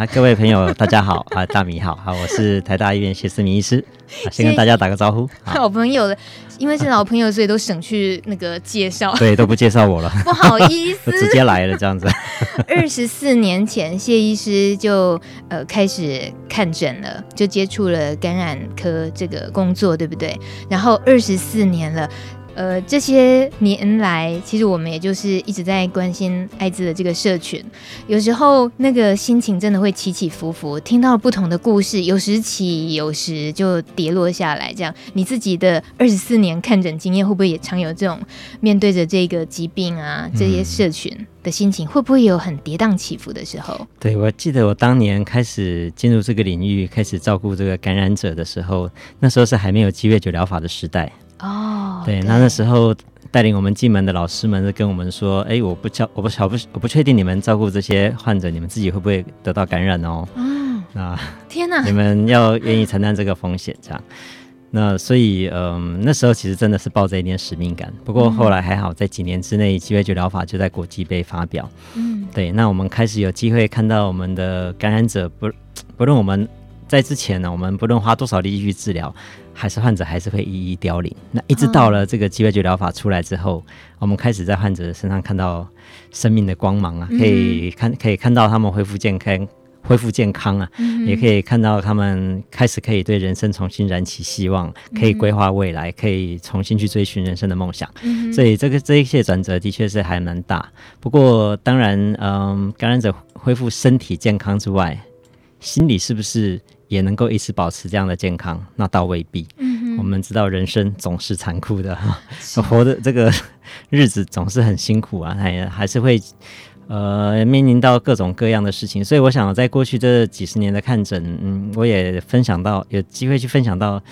啊，各位朋友，大家好啊，大米好，好，我是台大医院谢思明医师，先跟大家打个招呼。好朋友了，因为是老朋友，所以都省去那个介绍，对，都不介绍我了，不好意思，直接来了这样子。二十四年前，谢医师就呃开始看诊了，就接触了感染科这个工作，对不对？然后二十四年了。呃，这些年来，其实我们也就是一直在关心艾滋的这个社群。有时候那个心情真的会起起伏伏，听到不同的故事，有时起，有时就跌落下来。这样，你自己的二十四年看诊经验，会不会也常有这种面对着这个疾病啊，这些社群的心情，会不会有很跌宕起伏的时候？对，我记得我当年开始进入这个领域，开始照顾这个感染者的时候，那时候是还没有鸡尾酒疗法的时代。哦、oh，对，那那时候带领我们进门的老师们就跟我们说：“哎，我不教，我不晓不，我不确定你们照顾这些患者，你们自己会不会得到感染哦？”嗯，那天哪，你们要愿意承担这个风险，这样。那所以，嗯，那时候其实真的是抱着一点使命感。不过后来还好，在几年之内，鸡尾酒疗法就在国际被发表。嗯，对，那我们开始有机会看到我们的感染者，不不论我们在之前呢，我们不论花多少力气去治疗。还是患者还是会一一凋零。那一直到了这个鸡尾酒疗法出来之后，哦，我们开始在患者身上看到生命的光芒啊，可以看可以看到他们恢复健康，恢复健康啊，嗯，也可以看到他们开始可以对人生重新燃起希望，可以规划未来，可以重新去追寻人生的梦想。嗯，所以这个这一切转折的确是还蛮大。不过当然，嗯，感染者恢复身体健康之外，心理是不是？也能够一直保持这样的健康，那倒未必。嗯，我们知道人生总是残酷的，活的这个日子总是很辛苦啊，还还是会呃面临到各种各样的事情。所以我想，在过去这几十年的看诊，嗯，我也分享到有机会去分享到，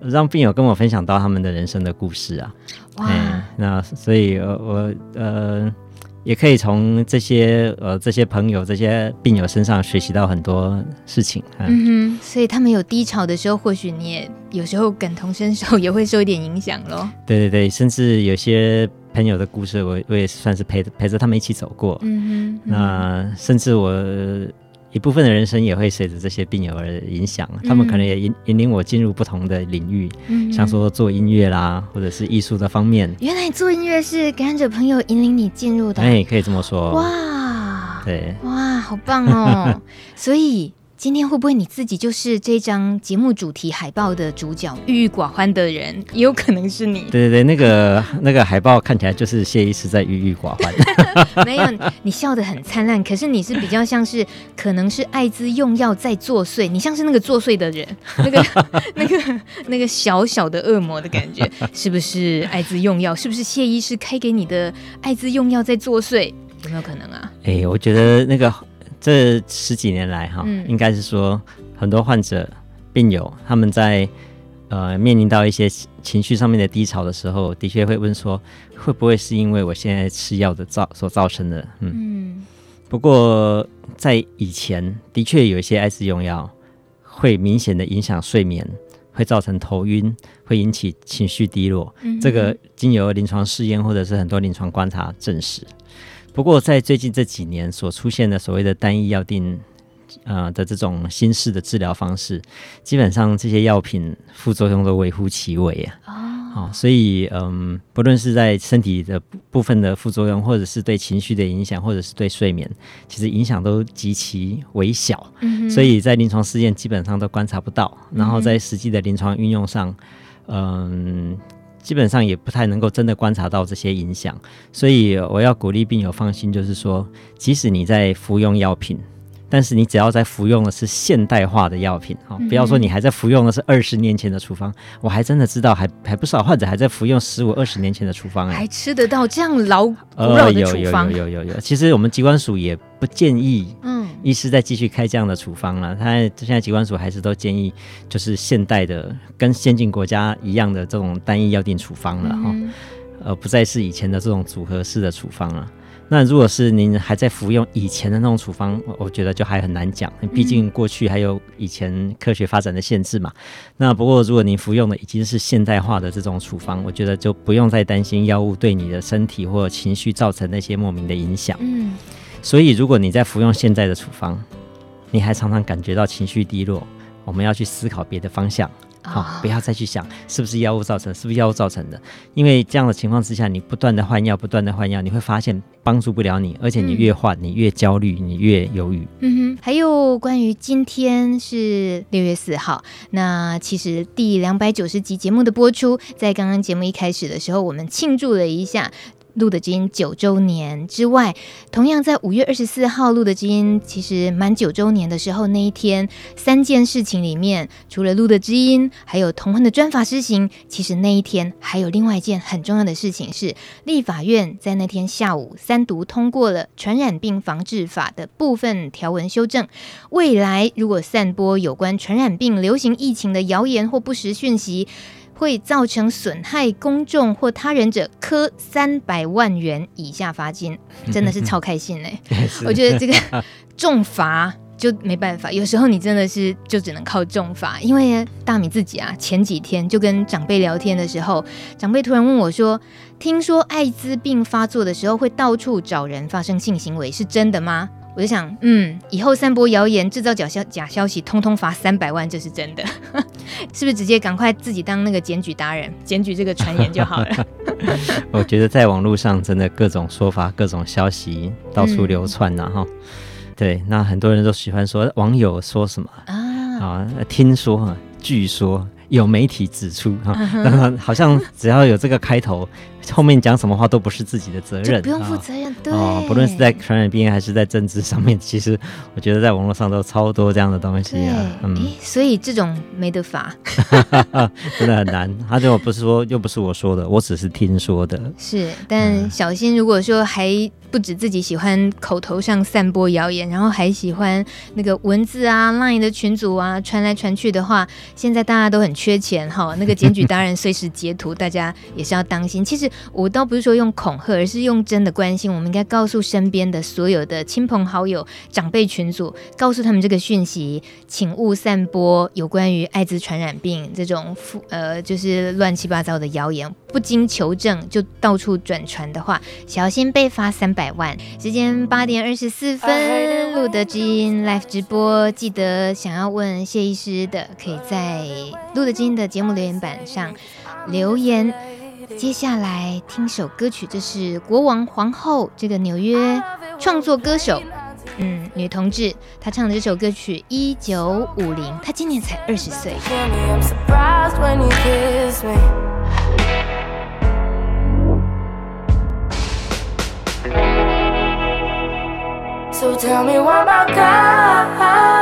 让病友跟我分享到他们的人生的故事啊。哇，嗯、那所以我，我呃。也可以从这些呃这些朋友、这些病友身上学习到很多事情。嗯，嗯哼，所以他们有低潮的时候，或许你也有时候感同身受，也会受一点影响咯。对对对，甚至有些朋友的故事，我我也算是陪陪着他们一起走过。嗯哼，那甚至我。一部分的人生也会随着这些病友而影响，嗯，他们可能也引引领我进入不同的领域，嗯，像说做音乐啦，或者是艺术的方面。原来做音乐是感染者朋友引领你进入的，哎，可以这么说。哇，对，哇，好棒哦！所以。今天会不会你自己就是这张节目主题海报的主角，郁郁寡欢的人，也有可能是你。对对对，那个 那个海报看起来就是谢医师在郁郁寡欢。没有，你笑得很灿烂，可是你是比较像是可能是艾滋用药在作祟，你像是那个作祟的人，那个那个那个小小的恶魔的感觉，是不是艾滋用药？是不是谢医师开给你的艾滋用药在作祟？有没有可能啊？哎，我觉得那个。这十几年来，哈，应该是说很多患者、病友他们在呃面临到一些情绪上面的低潮的时候，的确会问说，会不会是因为我现在吃药的造所造成的？嗯，嗯，不过在以前，的确有一些艾滋用药会明显的影响睡眠，会造成头晕，会引起情绪低落。嗯，这个经由临床试验或者是很多临床观察证实。不过，在最近这几年所出现的所谓的单一药定，呃的这种新式的治疗方式，基本上这些药品副作用都微乎其微啊。哦，所以嗯，不论是在身体的部分的副作用，或者是对情绪的影响，或者是对睡眠，其实影响都极其微小。嗯，所以在临床试验基本上都观察不到，然后在实际的临床运用上，嗯。基本上也不太能够真的观察到这些影响，所以我要鼓励病友放心，就是说，即使你在服用药品。但是你只要在服用的是现代化的药品啊，不要说你还在服用的是二十年前的处方，我还真的知道还还不少患者还在服用十五二十年前的处方哎，还吃得到这样老古老的处方？呃，有有有有有有。其实我们机关署也不建议，嗯，医师再继续开这样的处方了。他现在机关署还是都建议，就是现代的跟先进国家一样的这种单一药定处方了哈，呃，不再是以前的这种组合式的处方了。那如果是您还在服用以前的那种处方，我觉得就还很难讲，毕竟过去还有以前科学发展的限制嘛。那不过如果您服用的已经是现代化的这种处方，我觉得就不用再担心药物对你的身体或情绪造成那些莫名的影响。嗯，所以如果你在服用现在的处方，你还常常感觉到情绪低落，我们要去思考别的方向。好、哦，不要再去想是不是药物造成，是不是药物造成的，因为这样的情况之下，你不断的换药，不断的换药，你会发现帮助不了你，而且你越换，你越焦虑，你越犹豫。嗯哼，还有关于今天是六月四号，那其实第两百九十集节目的播出，在刚刚节目一开始的时候，我们庆祝了一下。路的基因九周年之外，同样在五月二十四号，路的基因其实满九周年的时候，那一天三件事情里面，除了路的基因，还有同婚的专法施行，其实那一天还有另外一件很重要的事情是，立法院在那天下午三读通过了传染病防治法的部分条文修正。未来如果散播有关传染病流行疫情的谣言或不实讯息，会造成损害公众或他人者，科三百万元以下罚金，真的是超开心嘞！我觉得这个重罚就没办法，有时候你真的是就只能靠重罚。因为大米自己啊，前几天就跟长辈聊天的时候，长辈突然问我说：“听说艾滋病发作的时候会到处找人发生性行为，是真的吗？”我就想，嗯，以后散播谣言、制造假消假消息，通通罚三百万，这是真的，是不是？直接赶快自己当那个检举达人，检举这个传言就好了。我觉得在网络上真的各种说法、各种消息到处流窜呐，哈、嗯。对，那很多人都喜欢说网友说什么啊？啊，听说，据说。有媒体指出，哈、uh，huh. 好像只要有这个开头，后面讲什么话都不是自己的责任，不用负责任。啊、对，哦，不论是在传染病还是在政治上面，其实我觉得在网络上都超多这样的东西啊。嗯，所以这种没得罚，真的很难。他就不是说，又不是我说的，我只是听说的。是，但小新，如果说还。不止自己喜欢口头上散播谣言，然后还喜欢那个文字啊、Line 的群组啊传来传去的话，现在大家都很缺钱哈。那个 检举当然随时截图，大家也是要当心。其实我倒不是说用恐吓，而是用真的关心。我们应该告诉身边的所有的亲朋好友、长辈群组，告诉他们这个讯息，请勿散播有关于艾滋传染病这种呃就是乱七八糟的谣言，不经求证就到处转传的话，小心被罚三百。百万，时间八点二十四分，路德基因 live 直播，记得想要问谢医师的，可以在路德今天的节目留言板上留言。接下来听首歌曲，这是国王皇后这个纽约创作歌手，嗯，女同志，她唱的这首歌曲一九五零，她今年才二十岁。So tell me why my guys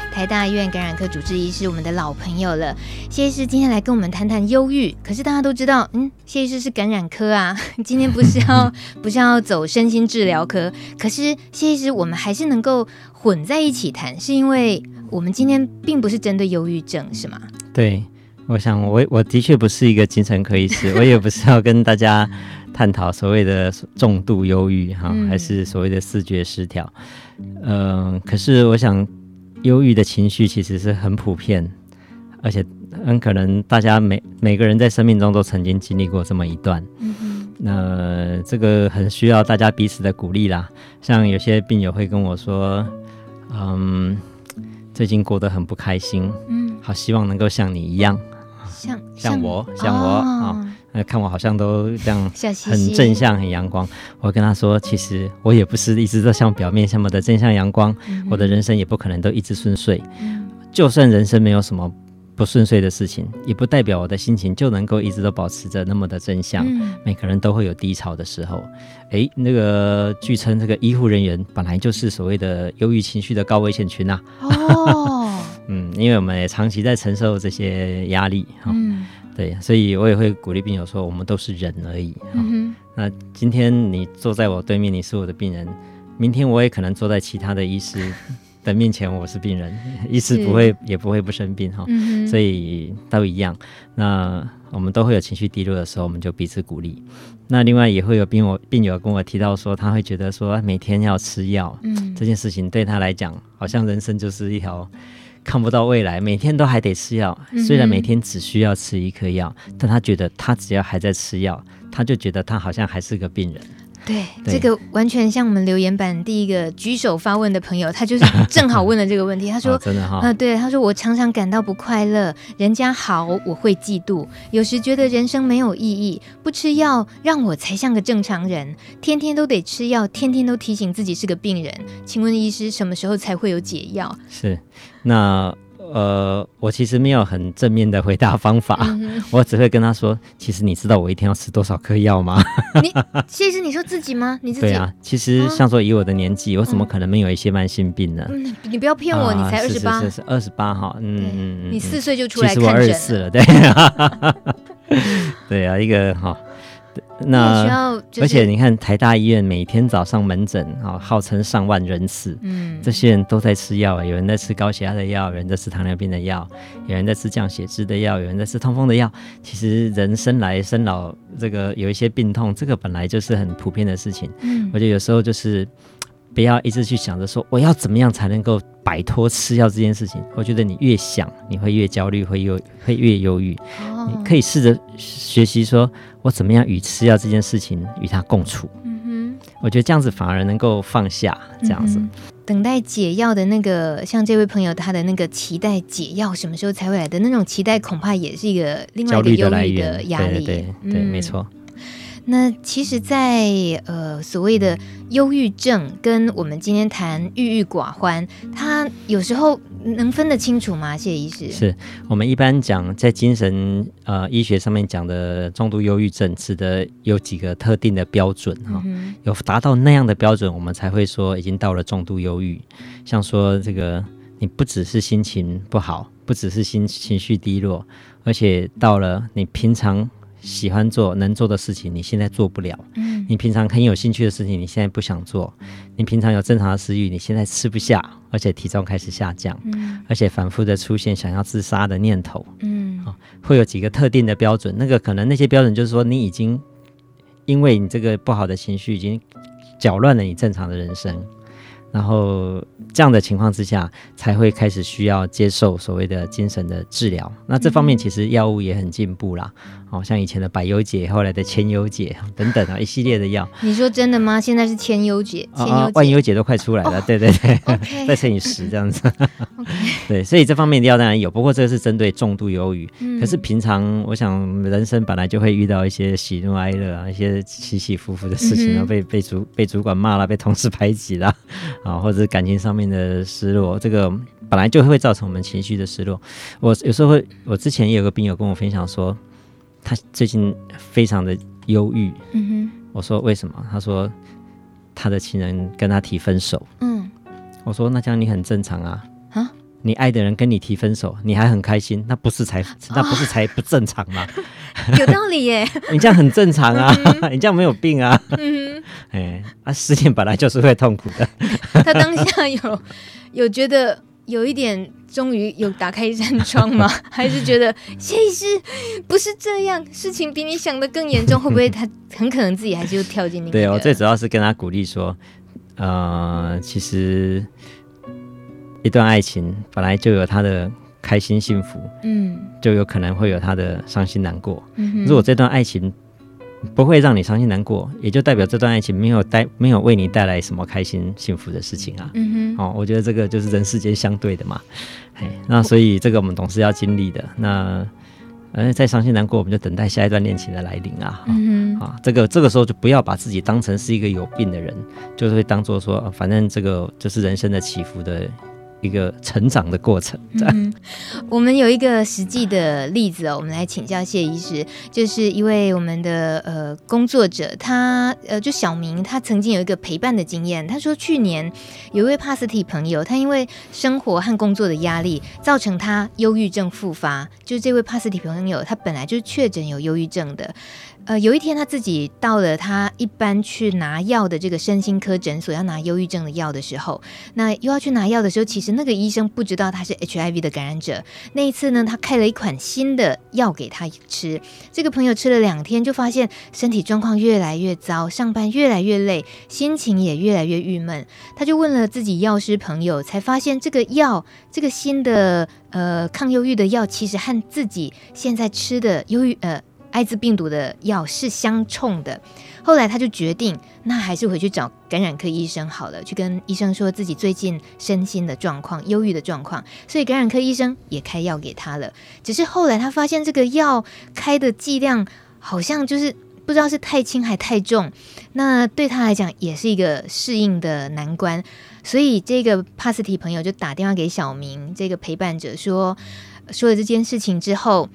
台大医院感染科主治医师，我们的老朋友了。谢医师今天来跟我们谈谈忧郁，可是大家都知道，嗯，谢医师是感染科啊，今天不是要 不是要走身心治疗科，可是谢医师我们还是能够混在一起谈，是因为我们今天并不是针对忧郁症，是吗？对，我想我我的确不是一个精神科医师，我也不是要跟大家。探讨所谓的重度忧郁哈，还是所谓的视觉失调？嗯、呃，可是我想，忧郁的情绪其实是很普遍，而且很可能大家每每个人在生命中都曾经经历过这么一段。嗯哼，那这个很需要大家彼此的鼓励啦。像有些病友会跟我说，嗯，最近过得很不开心，嗯，好希望能够像你一样，像像我，像我啊。看我好像都这样，很正向、很阳光。我跟他说，其实我也不是一直都像表面那么的正向阳光，嗯、我的人生也不可能都一直顺遂。嗯、就算人生没有什么不顺遂的事情，也不代表我的心情就能够一直都保持着那么的正向。嗯、每个人都会有低潮的时候。诶，那个据称这个医护人员本来就是所谓的忧郁情绪的高危险群呐、啊。哦，嗯，因为我们也长期在承受这些压力。嗯。对，所以我也会鼓励病友说，我们都是人而已。嗯哼。那今天你坐在我对面，你是我的病人，明天我也可能坐在其他的医师的面前，我是病人，医师不会也不会不生病哈，嗯、所以都一样。那我们都会有情绪低落的时候，我们就彼此鼓励。那另外也会有病友病友跟我提到说，他会觉得说每天要吃药，嗯，这件事情对他来讲，好像人生就是一条看不到未来，每天都还得吃药。虽然每天只需要吃一颗药，但他觉得他只要还在吃药，他就觉得他好像还是个病人。对，对这个完全像我们留言板第一个举手发问的朋友，他就是正好问了这个问题。他说：“哦、真的哈、哦，呃，对，他说我常常感到不快乐，人家好我会嫉妒，有时觉得人生没有意义，不吃药让我才像个正常人，天天都得吃药，天天都提醒自己是个病人。请问医师，什么时候才会有解药？”是，那。呃，我其实没有很正面的回答方法，嗯、我只会跟他说：“其实你知道我一天要吃多少颗药吗？”你其实你说自己吗？你自己？对啊，其实像说以我的年纪，啊、我怎么可能没有一些慢性病呢？嗯，你不要骗我，啊、你才二十八，是二十八哈，嗯嗯，你四岁就出来看诊，其实我二十四了，对，对啊，一个哈。那而且你看台大医院每天早上门诊啊，号称上万人次，嗯，这些人都在吃药啊，有人在吃高血压的药，有人在吃糖尿病的药，有人在吃降血脂的药，有人在吃痛风的药。其实人生来生老，这个有一些病痛，这个本来就是很普遍的事情。嗯，我觉得有时候就是不要一直去想着说我要怎么样才能够摆脱吃药这件事情。我觉得你越想，你会越焦虑，会忧会越忧郁。哦，你可以试着学习说。我怎么样与吃药这件事情与他共处？嗯哼，我觉得这样子反而能够放下，这样子。等待解药的那个，像这位朋友他的那个期待解药什么时候才会来的那种期待，恐怕也是一个另外一个忧虑的压力。对对，对，没错。那其实在，在呃所谓的忧郁症跟我们今天谈郁郁寡欢，它有时候能分得清楚吗？谢医师，是我们一般讲在精神呃医学上面讲的重度忧郁症，指的有几个特定的标准哈，嗯、有达到那样的标准，我们才会说已经到了重度忧郁。像说这个，你不只是心情不好，不只是心情绪低落，而且到了你平常。喜欢做能做的事情，你现在做不了；嗯、你平常很有兴趣的事情，你现在不想做；你平常有正常的食欲，你现在吃不下，而且体重开始下降，嗯、而且反复的出现想要自杀的念头。嗯，啊，会有几个特定的标准，那个可能那些标准就是说，你已经因为你这个不好的情绪，已经搅乱了你正常的人生。然后这样的情况之下，才会开始需要接受所谓的精神的治疗。那这方面其实药物也很进步啦，好、嗯、像以前的百忧解，后来的千忧解等等啊，一系列的药。你说真的吗？现在是千忧解，千忧解、万忧解都快出来了。哦、对对对 再乘以十这样子。对，所以这方面的药当然有，不过这个是针对重度忧郁。嗯、可是平常我想，人生本来就会遇到一些喜怒哀乐啊，一些起起伏伏的事情啊，嗯、被被主被主管骂了，被同事排挤了。啊，或者是感情上面的失落，这个本来就会造成我们情绪的失落。我有时候会，我之前也有个病友跟我分享说，他最近非常的忧郁。嗯哼，我说为什么？他说他的情人跟他提分手。嗯，我说那这样你很正常啊。啊，你爱的人跟你提分手，你还很开心，那不是才那不是才不正常吗？哦、有道理耶，你这样很正常啊，嗯、你这样没有病啊。嗯 哎，啊，失恋本来就是会痛苦的。他当下有有觉得有一点，终于有打开一扇窗吗？还是觉得谢医师不是这样，事情比你想的更严重？会不会他很可能自己还是又跳进那个？对，我最主要是跟他鼓励说，呃，其实一段爱情本来就有他的开心幸福，嗯，就有可能会有他的伤心难过。嗯，如果这段爱情。不会让你伤心难过，也就代表这段爱情没有带没有为你带来什么开心幸福的事情啊。嗯哼，哦，我觉得这个就是人世间相对的嘛。哎，那所以这个我们总是要经历的。那呃，再伤心难过，我们就等待下一段恋情的来临啊。嗯哼，啊，这个这个时候就不要把自己当成是一个有病的人，就是会当做说，反正这个就是人生的起伏的。一个成长的过程。嗯，我们有一个实际的例子哦，我们来请教谢医师，就是一位我们的呃工作者，他呃就小明，他曾经有一个陪伴的经验。他说，去年有一位帕斯提朋友，他因为生活和工作的压力，造成他忧郁症复发。就是这位帕斯提朋友，他本来就是确诊有忧郁症的。呃，有一天他自己到了他一般去拿药的这个身心科诊所，要拿忧郁症的药的时候，那又要去拿药的时候，其实那个医生不知道他是 HIV 的感染者。那一次呢，他开了一款新的药给他吃。这个朋友吃了两天，就发现身体状况越来越糟，上班越来越累，心情也越来越郁闷。他就问了自己药师朋友，才发现这个药，这个新的呃抗忧郁的药，其实和自己现在吃的忧郁呃。艾滋病毒的药是相冲的，后来他就决定，那还是回去找感染科医生好了，去跟医生说自己最近身心的状况、忧郁的状况，所以感染科医生也开药给他了。只是后来他发现这个药开的剂量好像就是不知道是太轻还太重，那对他来讲也是一个适应的难关，所以这个帕斯提朋友就打电话给小明这个陪伴者说，说了这件事情之后。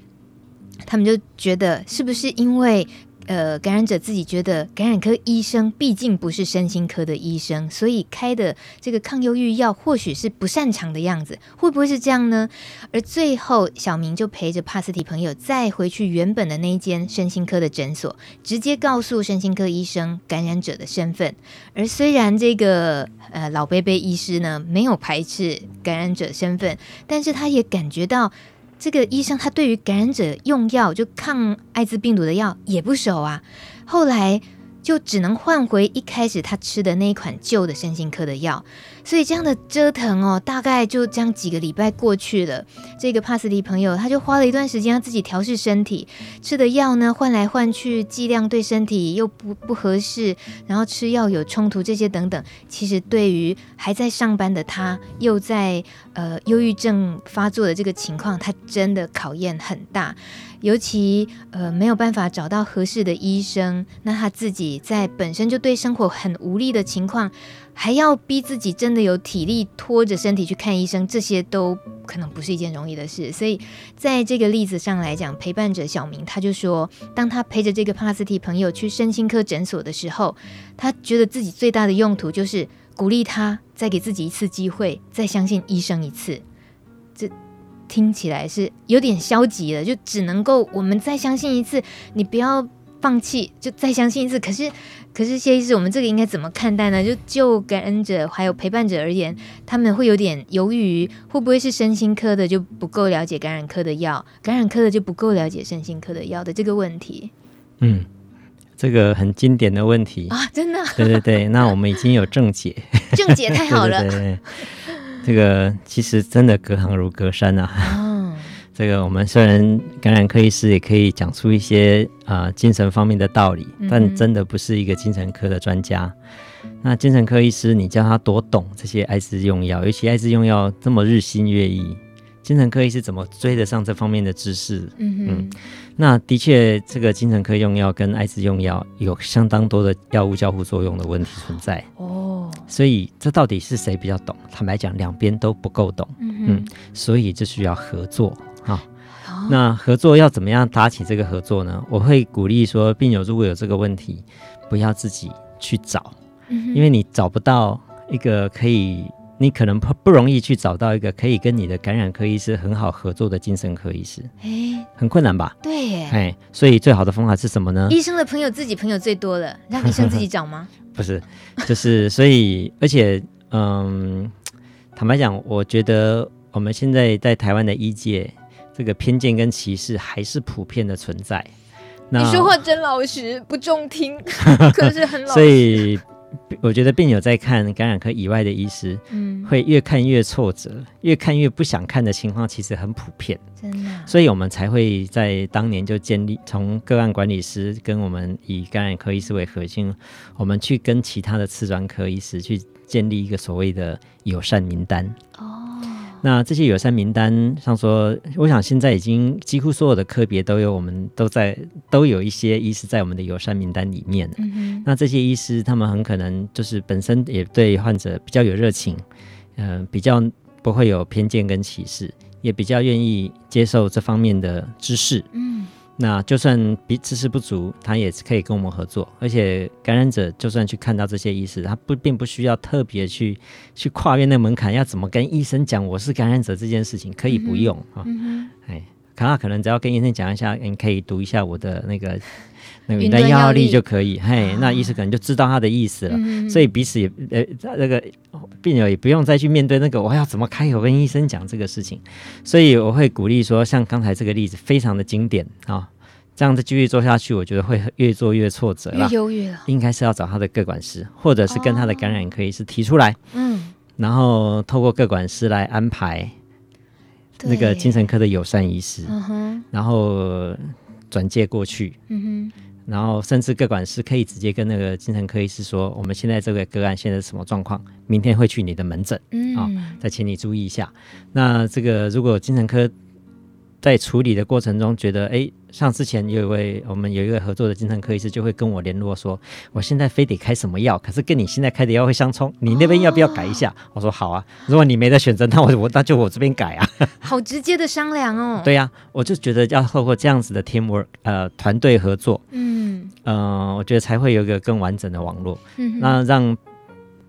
他们就觉得是不是因为呃感染者自己觉得感染科医生毕竟不是身心科的医生，所以开的这个抗忧郁药或许是不擅长的样子，会不会是这样呢？而最后小明就陪着帕斯提朋友再回去原本的那间身心科的诊所，直接告诉身心科医生感染者的身份。而虽然这个呃老贝贝医师呢没有排斥感染者身份，但是他也感觉到。这个医生他对于感染者用药，就抗艾滋病毒的药也不熟啊，后来就只能换回一开始他吃的那一款旧的身心科的药。所以这样的折腾哦，大概就这样几个礼拜过去了。这个帕斯蒂朋友他就花了一段时间，他自己调试身体，吃的药呢换来换去，剂量对身体又不不合适，然后吃药有冲突，这些等等，其实对于还在上班的他，又在呃忧郁症发作的这个情况，他真的考验很大。尤其呃没有办法找到合适的医生，那他自己在本身就对生活很无力的情况。还要逼自己真的有体力拖着身体去看医生，这些都可能不是一件容易的事。所以在这个例子上来讲，陪伴者小明他就说，当他陪着这个帕斯提朋友去身心科诊所的时候，他觉得自己最大的用途就是鼓励他再给自己一次机会，再相信医生一次。这听起来是有点消极了，就只能够我们再相信一次，你不要。放弃就再相信一次，可是可是谢医师，我们这个应该怎么看待呢？就就感恩者还有陪伴者而言，他们会有点犹豫，会不会是身心科的就不够了解感染科的药，感染科的就不够了解身心科的药的这个问题？嗯，这个很经典的问题啊，真的。对对对，那我们已经有正解，正解太好了。对对对，这个其实真的隔行如隔山啊。哦这个我们虽然感染科医师也可以讲出一些啊、呃、精神方面的道理，但真的不是一个精神科的专家。嗯、那精神科医师，你叫他多懂这些艾滋用药，尤其艾滋用药这么日新月异，精神科医师怎么追得上这方面的知识？嗯，嗯那的确，这个精神科用药跟艾滋用药有相当多的药物交互作用的问题存在。哦，所以这到底是谁比较懂？坦白讲，两边都不够懂。嗯，嗯所以这需要合作。好，那合作要怎么样搭起这个合作呢？我会鼓励说，病友如果有这个问题，不要自己去找，因为你找不到一个可以，你可能不不容易去找到一个可以跟你的感染科医师很好合作的精神科医师，哎，很困难吧？对耶，哎，所以最好的方法是什么呢？医生的朋友自己朋友最多了，让医生自己找吗？不是，就是所以，而且，嗯，坦白讲，我觉得我们现在在台湾的医界。这个偏见跟歧视还是普遍的存在。你说话真老实，不中听，可是很老实。所以我觉得病友在看感染科以外的医师，嗯，会越看越挫折，越看越不想看的情况，其实很普遍。真的。所以我们才会在当年就建立，从个案管理师跟我们以感染科医师为核心，我们去跟其他的次专科医师去建立一个所谓的友善名单。哦。那这些友善名单像说，我想现在已经几乎所有的科别都有，我们都在都有一些医师在我们的友善名单里面。那这些医师他们很可能就是本身也对患者比较有热情，嗯、呃，比较不会有偏见跟歧视，也比较愿意接受这方面的知识。嗯。那就算比知识不足，他也是可以跟我们合作。而且感染者就算去看到这些医师，他不并不需要特别去去跨越那门槛，要怎么跟医生讲我是感染者这件事情，可以不用啊。哎、嗯，可能可能只要跟医生讲一下，你可以读一下我的那个那个 云端药力就可以，嘿，那医生可能就知道他的意思了。嗯、所以彼此也呃那个病友也不用再去面对那个我要怎么开口跟医生讲这个事情。所以我会鼓励说，像刚才这个例子非常的经典啊。这样子继续做下去，我觉得会越做越挫折了。越忧郁了，应该是要找他的各管师，或者是跟他的感染科医师提出来，哦、嗯，然后透过各管师来安排那个精神科的友善医师，然后转介过去，嗯哼，然后甚至各管师可以直接跟那个精神科医师说，我们现在这个个案现在是什么状况，明天会去你的门诊，嗯，啊、哦，再请你注意一下。那这个如果精神科。在处理的过程中，觉得哎，像之前有一位我们有一个合作的精神科医师，就会跟我联络说，我现在非得开什么药，可是跟你现在开的药会相冲，你那边要不要改一下？哦、我说好啊，如果你没得选择，那我我那就我这边改啊。好直接的商量哦。对呀、啊，我就觉得要透过这样子的 teamwork，呃，团队合作，嗯，呃，我觉得才会有一个更完整的网络，嗯，那让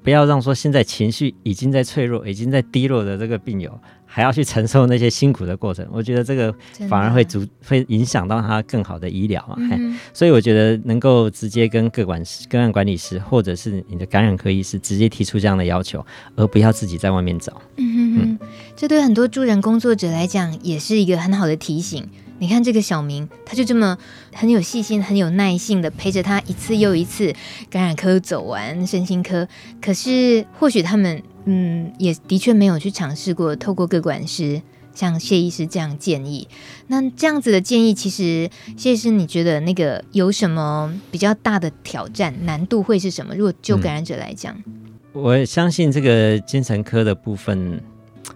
不要让说现在情绪已经在脆弱、已经在低落的这个病友。还要去承受那些辛苦的过程，我觉得这个反而会阻会影响到他更好的医疗啊、嗯。所以我觉得能够直接跟各管师、个案管理师，或者是你的感染科医师直接提出这样的要求，而不要自己在外面找。嗯哼哼，嗯，这对很多助人工作者来讲也是一个很好的提醒。你看这个小明，他就这么很有细心、很有耐性的陪着他一次又一次感染科走完身心科。可是或许他们，嗯，也的确没有去尝试过透过各管师像谢医师这样建议。那这样子的建议，其实谢医师，你觉得那个有什么比较大的挑战、难度会是什么？如果就感染者来讲，嗯，我相信这个精神科的部分。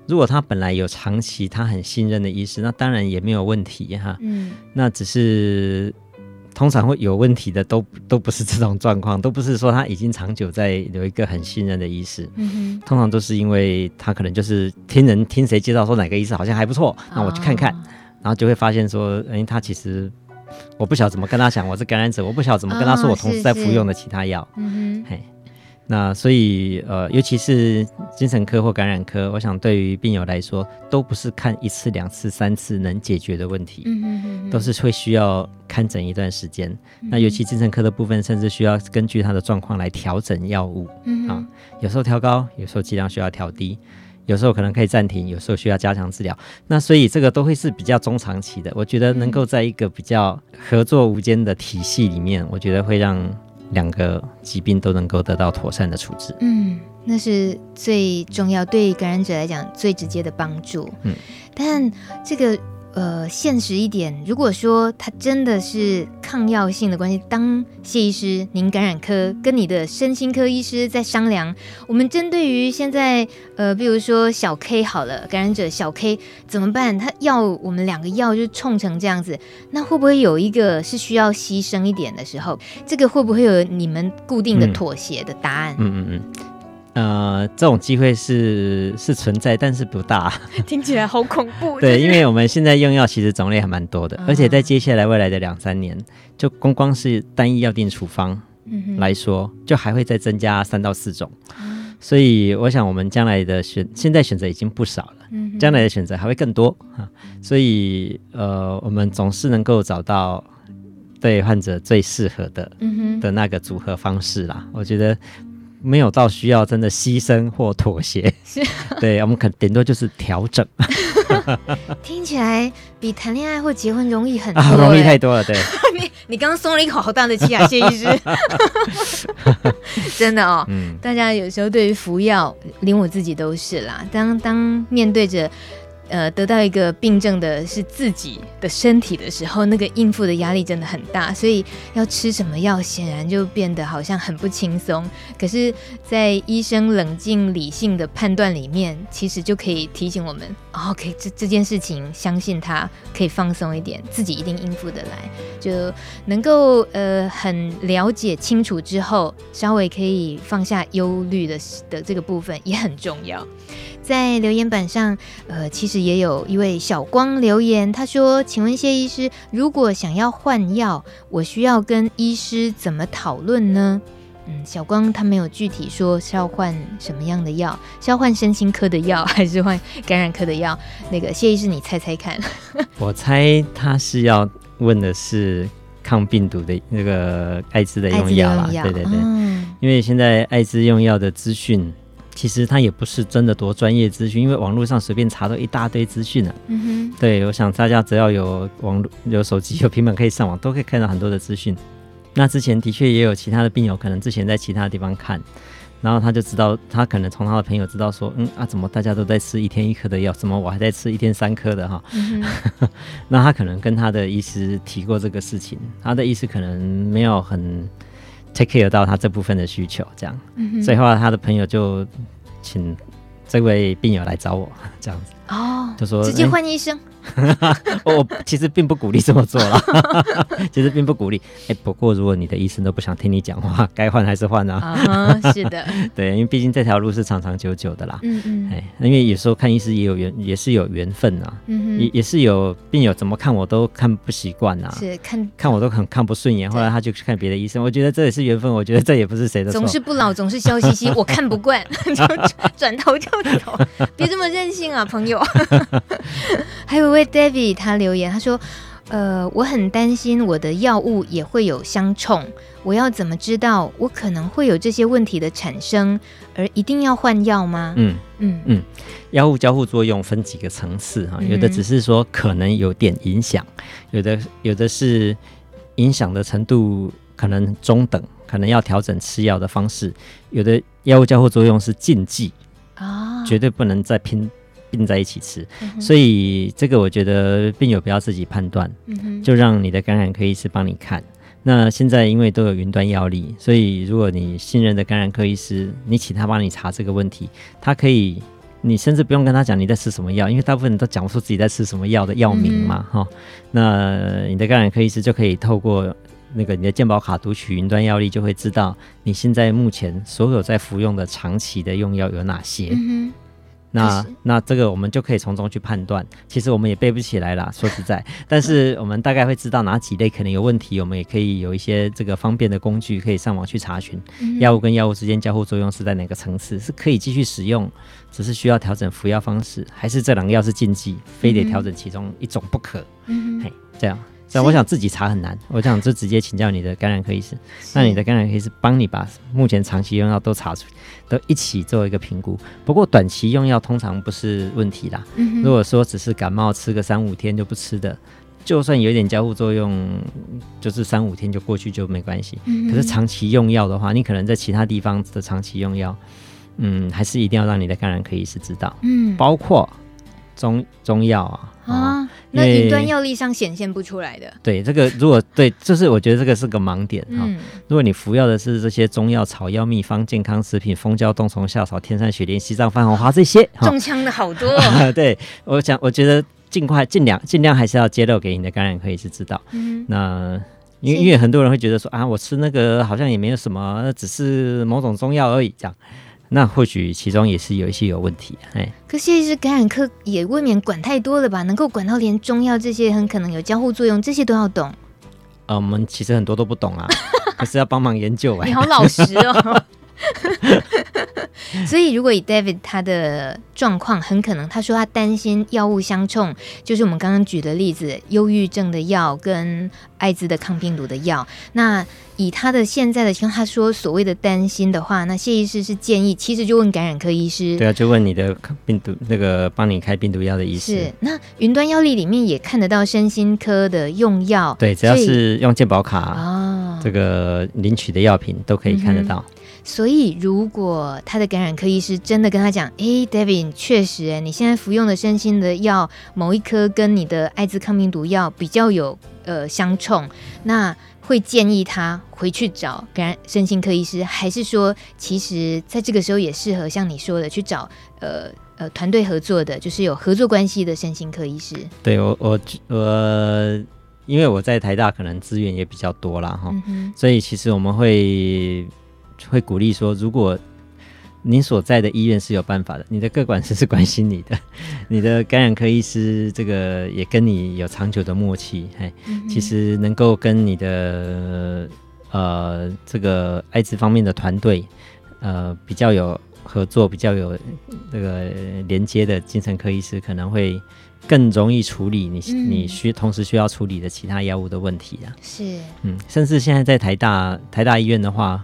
如果他本来有长期他很信任的医师，那当然也没有问题哈。嗯，那只是通常会有问题的都都不是这种状况，都不是说他已经长久在有一个很信任的医师。嗯，通常都是因为他可能就是听人听谁介绍说哪个医师好像还不错，那我去看看，哦，然后就会发现说，哎，他其实我不晓得怎么跟他讲，我是感染者，我不晓得怎么跟他说，我同时在服用的其他药。嗯哼，嘿。那所以，呃，尤其是精神科或感染科，我想对于病友来说，都不是看一次、两次、三次能解决的问题，嗯都是会需要看诊一段时间，嗯。那尤其精神科的部分，甚至需要根据他的状况来调整药物，嗯，啊，有时候调高，有时候剂量需要调低，有时候可能可以暂停，有时候需要加强治疗。那所以这个都会是比较中长期的。我觉得能够在一个比较合作无间的体系里面，我觉得会让。两个疾病都能够得到妥善的处置，嗯，那是最重要，对感染者来讲最直接的帮助。嗯，但这个。呃，现实一点，如果说他真的是抗药性的关系，当谢医师，您感染科跟你的身心科医师在商量，我们针对于现在，呃，比如说小 K 好了，感染者小 K 怎么办？他要我们两个药就冲成这样子，那会不会有一个是需要牺牲一点的时候？这个会不会有你们固定的妥协的答案？嗯嗯嗯。嗯呃，这种机会是是存在，但是不大。听起来好恐怖。对，因为我们现在用药其实种类还蛮多的，嗯，而且在接下来未来的两三年，就光光是单一药定处方来说，嗯，就还会再增加三到四种，嗯。所以我想，我们将来的选，现在选择已经不少了，嗯，将来的选择还会更多哈。所以呃，我们总是能够找到对患者最适合的，嗯，的那个组合方式啦。我觉得。没有到需要真的牺牲或妥协，是 对，我们可顶多就是调整。听起来比谈恋爱或结婚容易很多，啊，容易太多了。对，你你刚刚松了一口好大的气啊，谢医师。真的哦，嗯，大家有时候对于服药，连我自己都是啦。当当面对着。呃，得到一个病症的是自己的身体的时候，那个应付的压力真的很大，所以要吃什么药，显然就变得好像很不轻松。可是，在医生冷静理性的判断里面，其实就可以提醒我们，OK，这这件事情，相信他可以放松一点，自己一定应付得来，就能够呃很了解清楚之后，稍微可以放下忧虑的的这个部分也很重要。在留言板上，呃，其实也有一位小光留言，他说：“请问谢医师，如果想要换药，我需要跟医师怎么讨论呢？”嗯，小光他没有具体说是要换什么样的药，是要换身心科的药，还是换感染科的药？那个谢医师，你猜猜看。我猜他是要问的是抗病毒的那个艾滋的用药啦，对对对，嗯、因为现在艾滋用药的资讯。其实它也不是真的多专业资讯，因为网络上随便查到一大堆资讯呢。嗯哼，对，我想大家只要有网络、有手机、有平板可以上网，都可以看到很多的资讯。那之前的确也有其他的病友，可能之前在其他地方看，然后他就知道，他可能从他的朋友知道说，嗯啊，怎么大家都在吃一天一颗的药，怎么我还在吃一天三颗的哈？嗯 那他可能跟他的医师提过这个事情，他的医师可能没有很。Take care 到他这部分的需求，这样，嗯、哼。所以后来他的朋友就请这位病友来找我，这样子，哦，就说直接换医生。欸 我其实并不鼓励这么做啦，其实并不鼓励。哎、欸，不过如果你的医生都不想听你讲话，该换还是换啊。Uh、是的，对，因为毕竟这条路是长长久久的啦。嗯嗯。哎，因为有时候看医师也有缘，也是有缘分啊。嗯哼。也也是有病友怎么看我都看不习惯呐。是看看我都很看不顺眼，后来他就去看别的医生。我觉得这也是缘分，我觉得这也不是谁的错。总是不老，总是笑嘻嘻，我看不惯，就转头就走。别这么任性啊，朋友。还有。因为 David 他留言，他说：“呃，我很担心我的药物也会有相冲，我要怎么知道我可能会有这些问题的产生，而一定要换药吗？”嗯嗯嗯，药物交互作用分几个层次哈，有的只是说可能有点影响，有的有的是影响的程度可能中等，可能要调整吃药的方式，有的药物交互作用是禁忌啊，绝对不能再拼。并在一起吃，嗯、所以这个我觉得病友不要自己判断，嗯、就让你的感染科医师帮你看。那现在因为都有云端药力，所以如果你信任的感染科医师，你请他帮你查这个问题，他可以，你甚至不用跟他讲你在吃什么药，因为大部分人都讲不出自己在吃什么药的药名嘛，哈。那你的感染科医师就可以透过那个你的健保卡读取云端药力，就会知道你现在目前所有在服用的长期的用药有哪些。嗯那那这个我们就可以从中去判断，其实我们也背不起来啦，说实在，但是我们大概会知道哪几类可能有问题，我们也可以有一些这个方便的工具，可以上网去查询，药物跟药物之间交互作用是在哪个层次，是可以继续使用，只是需要调整服药方式，还是这两个药是禁忌，非得调整其中一种不可，嗯，嘿，这样。但我想自己查很难，我想就直接请教你的感染科医师，那你的感染科医师帮你把目前长期用药都查出，都一起做一个评估。不过短期用药通常不是问题啦。如果说只是感冒吃个三五天就不吃的，就算有一点交互作用，就是三五天就过去就没关系。可是长期用药的话，你可能在其他地方的长期用药，嗯，还是一定要让你的感染科医师知道。嗯，包括中中药啊。啊，那云端药力上显现不出来的。对，这个如果对，就是我觉得这个是个盲点哈。嗯、如果你服药的是这些中药、草药、秘方、健康食品、蜂胶、冬虫夏草、天山雪莲、西藏番红花这些，中枪的好多、哦。对，我想，我觉得尽快、尽量、尽量还是要揭露给你的感染科医师知道。嗯，那因为因为很多人会觉得说啊，我吃那个好像也没有什么，只是某种中药而已，这样。那或许其中也是有一些有问题，哎。可是感染科也未免管太多了吧？能够管到连中药这些很可能有交互作用，这些都要懂。呃，我们其实很多都不懂啊，可是要帮忙研究哎。你好老实哦。所以，如果以 David 他的状况，很可能他说他担心药物相冲，就是我们刚刚举的例子，忧郁症的药跟艾滋的抗病毒的药。那以他的现在的情况，他说所谓的担心的话，那谢医师是建议，其实就问感染科医师。对啊，就问你的病毒那个帮你开病毒药的医师。是，那云端药历里面也看得到身心科的用药。对，只要是用健保卡啊，这个领取的药品都可以看得到。嗯所以，如果他的感染科医师真的跟他讲：“哎，David，确实，哎，你现在服用的身心的药某一颗跟你的艾滋抗病毒药比较有呃相冲，那会建议他回去找感染身心科医师，还是说，其实在这个时候也适合像你说的去找呃呃团队合作的，就是有合作关系的身心科医师？”对我，我我因为我在台大可能资源也比较多啦。哈，嗯、所以其实我们会。会鼓励说，如果您所在的医院是有办法的，你的各管师是关心你的，你的感染科医师这个也跟你有长久的默契，嘿，嗯、其实能够跟你的呃这个艾滋方面的团队，呃比较有合作、比较有这个连接的精神科医师，可能会更容易处理你、嗯、你需同时需要处理的其他药物的问题啊。是，嗯，甚至现在在台大台大医院的话，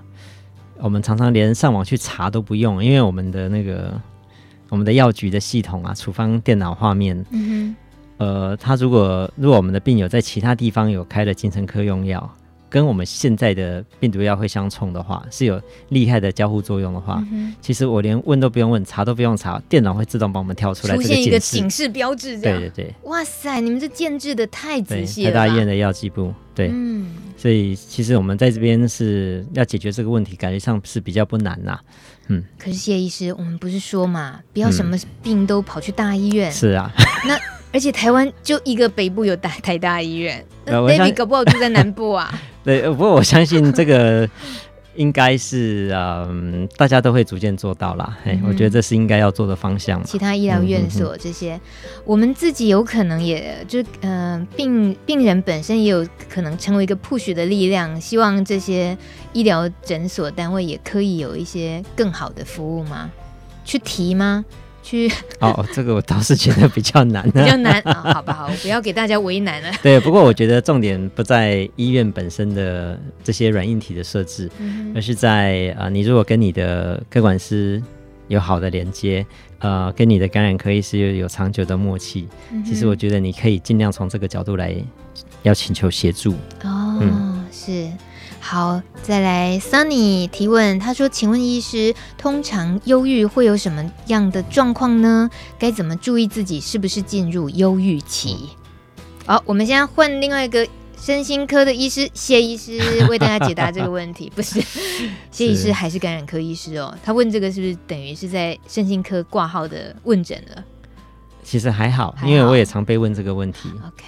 我们常常连上网去查都不用，因为我们的那个我们的药局的系统啊，处方电脑画面，嗯，呃，他如果如果我们的病友在其他地方有开了精神科用药。跟我们现在的病毒药会相冲的话，是有厉害的交互作用的话，嗯、其实我连问都不用问，查都不用查，电脑会自动帮我们跳出来，出现一个警示标志。对对对，哇塞，你们这建制的太仔细了。台大医院的药剂部，对，嗯，所以其实我们在这边是要解决这个问题，感觉上是比较不难呐。嗯，可是谢医师，我们不是说嘛，不要什么病都跑去大医院。嗯、是啊，那 而且台湾就一个北部有大台大医院，那 David 搞不好住在南部啊。对，不过我相信这个 应该是嗯，大家都会逐渐做到啦。哎、嗯，我觉得这是应该要做的方向。其他医疗院所这些，我们自己有可能也就嗯、呃，病病人本身也有可能成为一个 push 的力量，希望这些医疗诊所单位也可以有一些更好的服务吗？去提吗？去哦，这个我倒是觉得比较难，比较难啊、哦。好吧，好，我不要给大家为难了。对，不过我觉得重点不在医院本身的这些软硬体的设置，嗯、而是在啊、呃，你如果跟你的科管师有好的连接，呃，跟你的感染科医师有有长久的默契，嗯、其实我觉得你可以尽量从这个角度来要请求协助。哦，嗯、是。好，再来，Sunny 提问，他说：“请问医师，通常忧郁会有什么样的状况呢？该怎么注意自己是不是进入忧郁期？”好，我们现在换另外一个身心科的医师谢医师为大家解答这个问题。不是，谢医师还是感染科医师哦？他问这个是不是等于是在身心科挂号的问诊了？其实还好，还好，因为我也常被问这个问题。OK。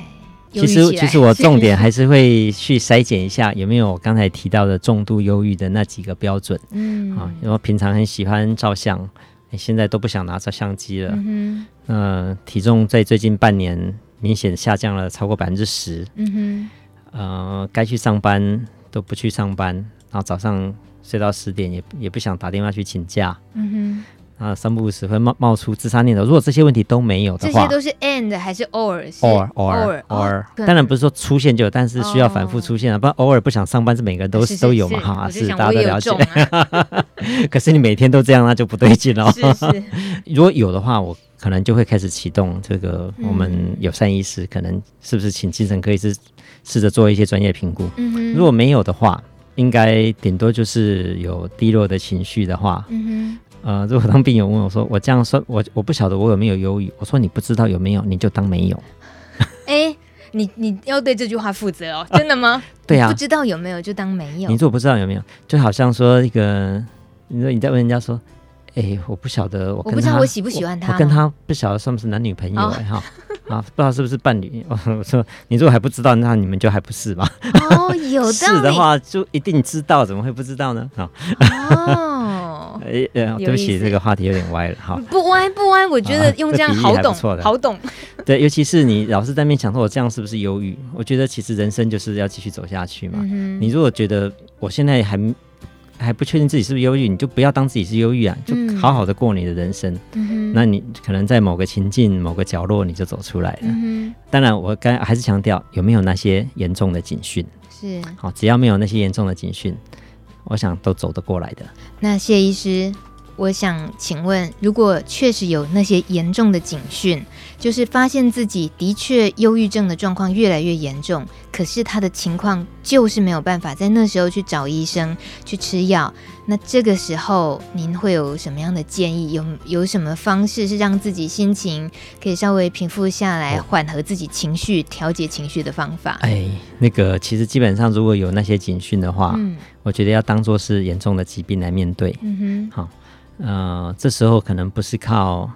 其实，其实我重点 还是会去筛检一下有没有我刚才提到的重度忧郁的那几个标准。嗯，啊，因为平常很喜欢照相，现在都不想拿照相机了。嗯，呃，体重在最近半年明显下降了超过百分之十。嗯哼，呃，该去上班都不去上班，然后早上睡到十点也也不想打电话去请假。嗯哼。啊，三不五时会冒冒出自杀念头。如果这些问题都没有的话，这些都是 and 还是 or？or or or，当然不是说出现就有，但是需要反复出现啊。不然偶尔不想上班是每个人都都有嘛哈，是大家都了解。可是你每天都这样，那就不对劲了。是是。如果有的话，我可能就会开始启动这个我们友善医师，可能是不是请精神科医师试着做一些专业评估。嗯哼。如果没有的话，应该顶多就是有低落的情绪的话。嗯哼。呃，如果当病友问我说：“我这样说，我我不晓得我有没有忧郁。”我说：“你不知道有没有，你就当没有。”哎，你你要对这句话负责哦，真的吗？对呀，不知道有没有就当没有。你如果不知道有没有，就好像说一个，你说你在问人家说：“哎，我不晓得我跟他，我不知道我喜不喜欢他，我跟他不晓得算不是男女朋友哎哈啊，不知道是不是伴侣。”我说：“你如果还不知道，那你们就还不是吧？”哦，有道理。是的话，就一定知道，怎么会不知道呢？啊哦。哎，呃，对不起，这个话题有点歪了哈。不歪不歪，我觉得用这样好懂，好懂。对，尤其是你老是在那边想说，我这样是不是忧郁？我觉得其实人生就是要继续走下去嘛。你如果觉得我现在还还不确定自己是不是忧郁，你就不要当自己是忧郁啊，就好好的过你的人生。那你可能在某个情境、某个角落，你就走出来了。当然，我刚还是强调，有没有那些严重的警讯？是好，只要没有那些严重的警讯。我想都走得过来的。那谢医师，我想请问，如果确实有那些严重的警讯，就是发现自己的确忧郁症的状况越来越严重，可是他的情况就是没有办法在那时候去找医生去吃药，那这个时候您会有什么样的建议？有有什么方式是让自己心情可以稍微平复下来，缓和自己情绪、调节情绪的方法？哎，那个其实基本上如果有那些警讯的话，嗯，我觉得要当做是严重的疾病来面对。嗯哼，好，呃，这时候可能不是靠。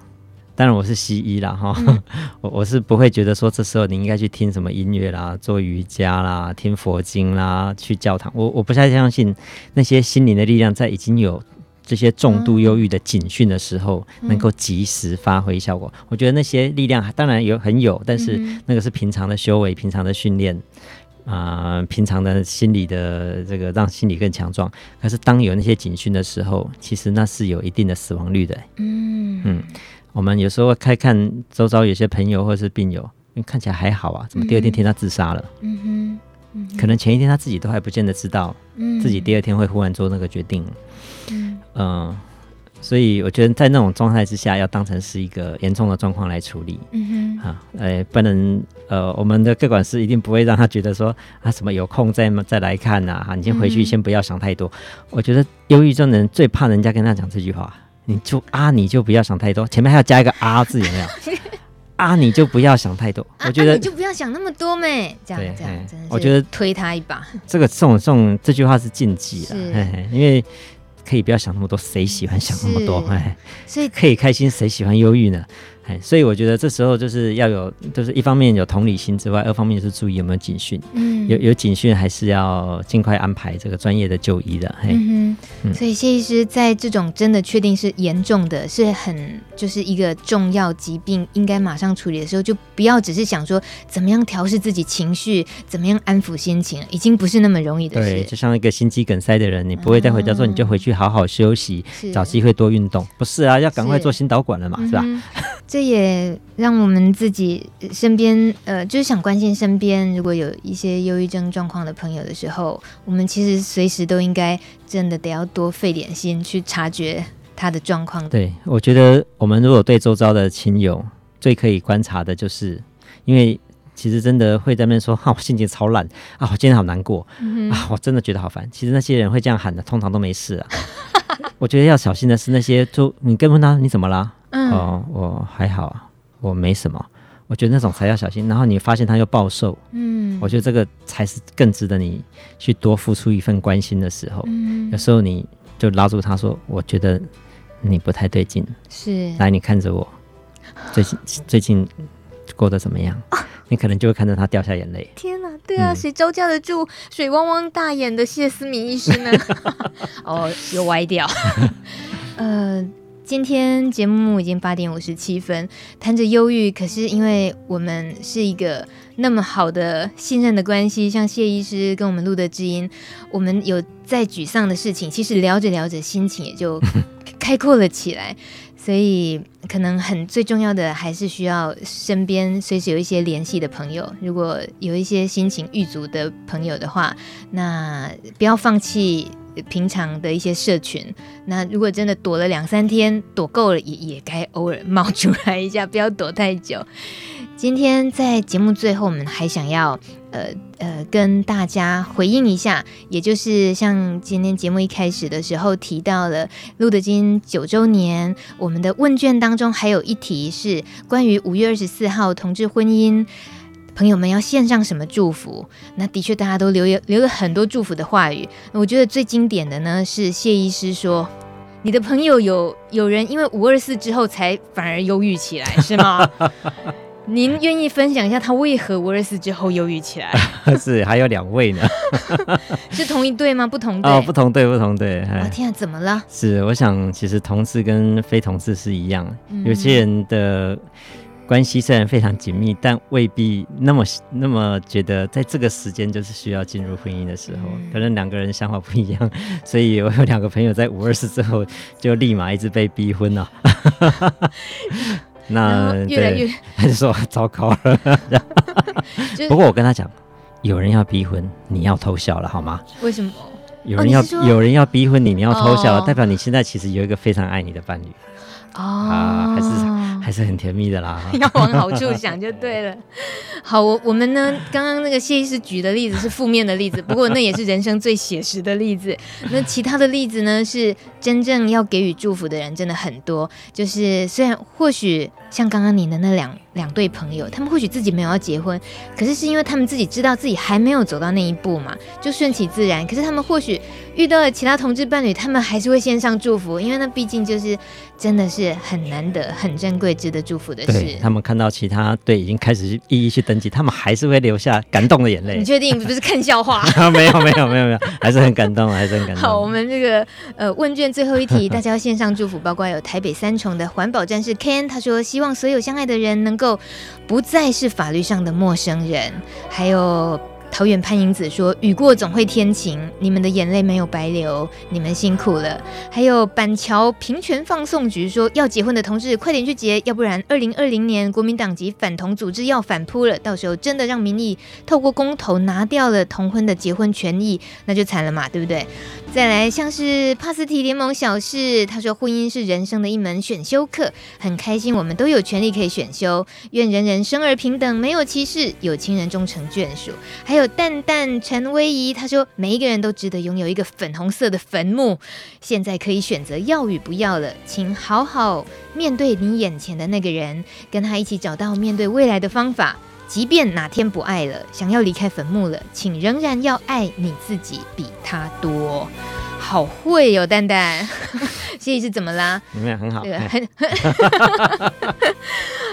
当然我是西医啦，哈、嗯，我我是不会觉得说这时候你应该去听什么音乐啦，做瑜伽啦，听佛经啦，去教堂。我我不太相信那些心灵的力量在已经有这些重度忧郁的警讯的时候，能够及时发挥效果。嗯、我觉得那些力量当然有很有，但是那个是平常的修为，平常的训练。啊、呃，平常的心理的这个让心理更强壮。可是当有那些警讯的时候，其实那是有一定的死亡率的。嗯嗯，我们有时候看看周遭有些朋友或者是病友，看起来还好啊，怎么第二天听他自杀了？嗯哼，嗯哼，可能前一天他自己都还不见得知道，自己第二天会忽然做那个决定。嗯。呃所以我觉得在那种状态之下，要当成是一个严重的状况来处理。嗯哼，啊，呃，不能，呃，我们的各管师一定不会让他觉得说啊，什么有空再再来看呐，啊，你先回去，先不要想太多。嗯、我觉得忧郁症的人最怕人家跟他讲这句话，你就啊，你就不要想太多，前面还要加一个啊字，有没有？啊，你就不要想太多。我觉得、啊、你就不要想那么多呗，这样这样，这样我觉得推他一把。这个这种这种这句话是禁忌了，因为。可以不要想那么多，谁喜欢想那么多？哎，所以可以开心，谁喜欢忧郁呢？哎，所以我觉得这时候就是要有，就是一方面有同理心之外，二方面是注意有没有警讯。嗯，有有警讯，还是要尽快安排这个专业的就医的。嗯哼，所以谢医师在这种真的确定是严重的，是很就是一个重要疾病，应该马上处理的时候，就不要只是想说怎么样调试自己情绪，怎么样安抚心情，已经不是那么容易的事。对，就像一个心肌梗塞的人，你不会再回家说你就回去好好休息，嗯、找机会多运动，不是啊？要赶快做心导管了嘛，是，是吧？嗯 这也让我们自己身边，呃，就是想关心身边如果有一些忧郁症状况的朋友的时候，我们其实随时都应该真的得要多费点心去察觉他的状况。对，我觉得我们如果对周遭的亲友最可以观察的就是，因为其实真的会在那边说，哈、啊，我心情超烂啊，我今天好难过、嗯、啊，我真的觉得好烦。其实那些人会这样喊的，通常都没事啊。我觉得要小心的是那些，就你跟问他你怎么啦？嗯、哦，我还好啊，我没什么。我觉得那种才要小心。然后你发现他又暴瘦，嗯，我觉得这个才是更值得你去多付出一份关心的时候。嗯，有时候你就拉住他说：“我觉得你不太对劲。”是，来，你看着我，最近 最近过得怎么样？啊、你可能就会看着他掉下眼泪。天哪，对啊，谁、嗯、招架得住水汪汪大眼的谢思敏医师呢？哦，又歪掉。呃。今天节目已经八点五十七分，谈着忧郁，可是因为我们是一个那么好的信任的关系，像谢医师跟我们录的知音，我们有再沮丧的事情，其实聊着聊着心情也就 开阔了起来。所以可能很最重要的还是需要身边随时有一些联系的朋友，如果有一些心情郁卒的朋友的话，那不要放弃。平常的一些社群，那如果真的躲了两三天，躲够了也也该偶尔冒出来一下，不要躲太久。今天在节目最后，我们还想要呃呃跟大家回应一下，也就是像今天节目一开始的时候提到了路德金九周年，我们的问卷当中还有一题是关于五月二十四号同志婚姻。朋友们要献上什么祝福？那的确大家都留留了很多祝福的话语。我觉得最经典的呢是谢医师说：“你的朋友有有人因为五二四之后才反而忧郁起来，是吗？” 您愿意分享一下他为何五二四之后忧郁起来？是还有两位呢，是同一对吗？不同对哦，不同对，不同对。哦天啊，怎么了？是我想，其实同志跟非同志是一样，嗯、有些人的。关系虽然非常紧密，但未必那么那么觉得在这个时间就是需要进入婚姻的时候，嗯、可能两个人想法不一样，所以我有两个朋友在五二四之后就立马一直被逼婚了。那越来越还是说糟糕了。不过我跟他讲，有人要逼婚，你要偷笑了好吗？为什么？有人要、哦、有人要逼婚你，你要偷笑了，哦、代表你现在其实有一个非常爱你的伴侣。哦、啊，还是还是很甜蜜的啦。要往好处想就对了。好，我我们呢，刚刚那个谢医师举的例子是负面的例子，不过那也是人生最写实的例子。那其他的例子呢，是真正要给予祝福的人真的很多。就是虽然或许像刚刚你的那两两对朋友，他们或许自己没有要结婚，可是是因为他们自己知道自己还没有走到那一步嘛，就顺其自然。可是他们或许遇到了其他同志伴侣，他们还是会献上祝福，因为那毕竟就是。真的是很难得、很珍贵、值得祝福的事。对，他们看到其他对已经开始一一去登记，他们还是会流下感动的眼泪。你确定不是看笑话？没有没有没有没有，还是很感动，还是很感动。好，我们这个呃问卷最后一题，大家要献上祝福，包括有台北三重的环保战士 Ken，他说希望望所有相爱的人能够不再是法律上的陌生人，还有。桃园潘迎子说：“雨过总会天晴，你们的眼泪没有白流，你们辛苦了。”还有板桥平权放送局说：“要结婚的同志快点去结，要不然二零二零年国民党及反同组织要反扑了，到时候真的让民意透过公投拿掉了同婚的结婚权益，那就惨了嘛，对不对？”再来像是帕斯提联盟小事，他说：“婚姻是人生的一门选修课，很开心我们都有权利可以选修，愿人人生而平等，没有歧视，有情人终成眷属。”还有。蛋蛋陈威仪，他说：“每一个人都值得拥有一个粉红色的坟墓。现在可以选择要与不要了，请好好面对你眼前的那个人，跟他一起找到面对未来的方法。即便哪天不爱了，想要离开坟墓了，请仍然要爱你自己比他多。好会哟、哦，淡淡，谢谢是怎么啦？你们俩很好。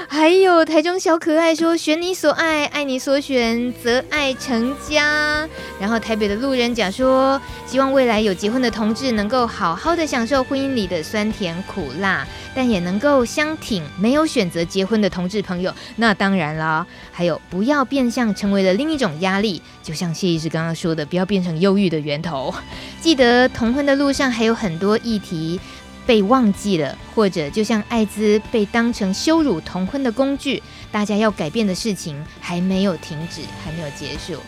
还有台中小可爱说：“选你所爱，爱你所选，择爱成家。”然后台北的路人甲说：“希望未来有结婚的同志能够好好的享受婚姻里的酸甜苦辣，但也能够相挺没有选择结婚的同志朋友。那当然啦，还有不要变相成为了另一种压力，就像谢医师刚刚说的，不要变成忧郁的源头。记得同婚的路上还有很多议题。”被忘记了，或者就像艾滋被当成羞辱同婚的工具，大家要改变的事情还没有停止，还没有结束。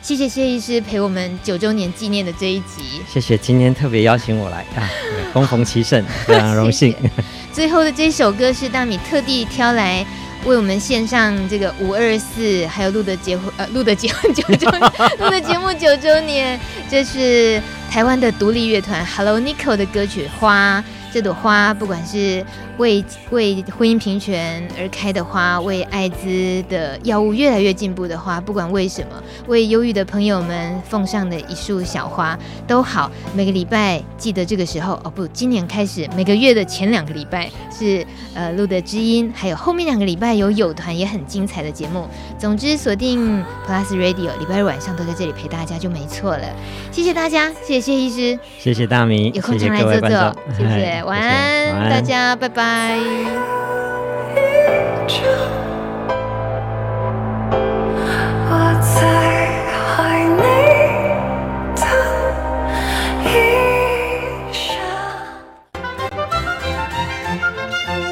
谢谢谢医师陪我们九周年纪念的这一集。谢谢，今天特别邀请我来啊，恭逢其盛，非常荣幸。谢谢。最后的这首歌是大米特地挑来为我们献上，这个五二四还有录的结婚呃录的结婚九周录的节目九周年，这是。台湾的独立乐团 Hello Nico 的歌曲《花》。这朵花，不管是为为婚姻平权而开的花，为艾滋的药物越来越进步的花，不管为什么，为忧郁的朋友们奉上的一束小花都好。每个礼拜记得这个时候哦，不，今年开始每个月的前两个礼拜是呃路的知音，还有后面两个礼拜有友团也很精彩的节目。总之锁定 Plus Radio，礼拜日晚上都在这里陪大家就没错了。谢谢大家，谢谢谢医师，谢谢大明，有空常来坐坐，谢谢。晚安，晚安大家，拜拜。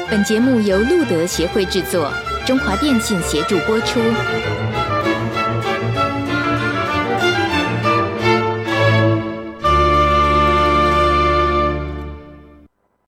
本节目由路德协会制作，中华电信协助播出。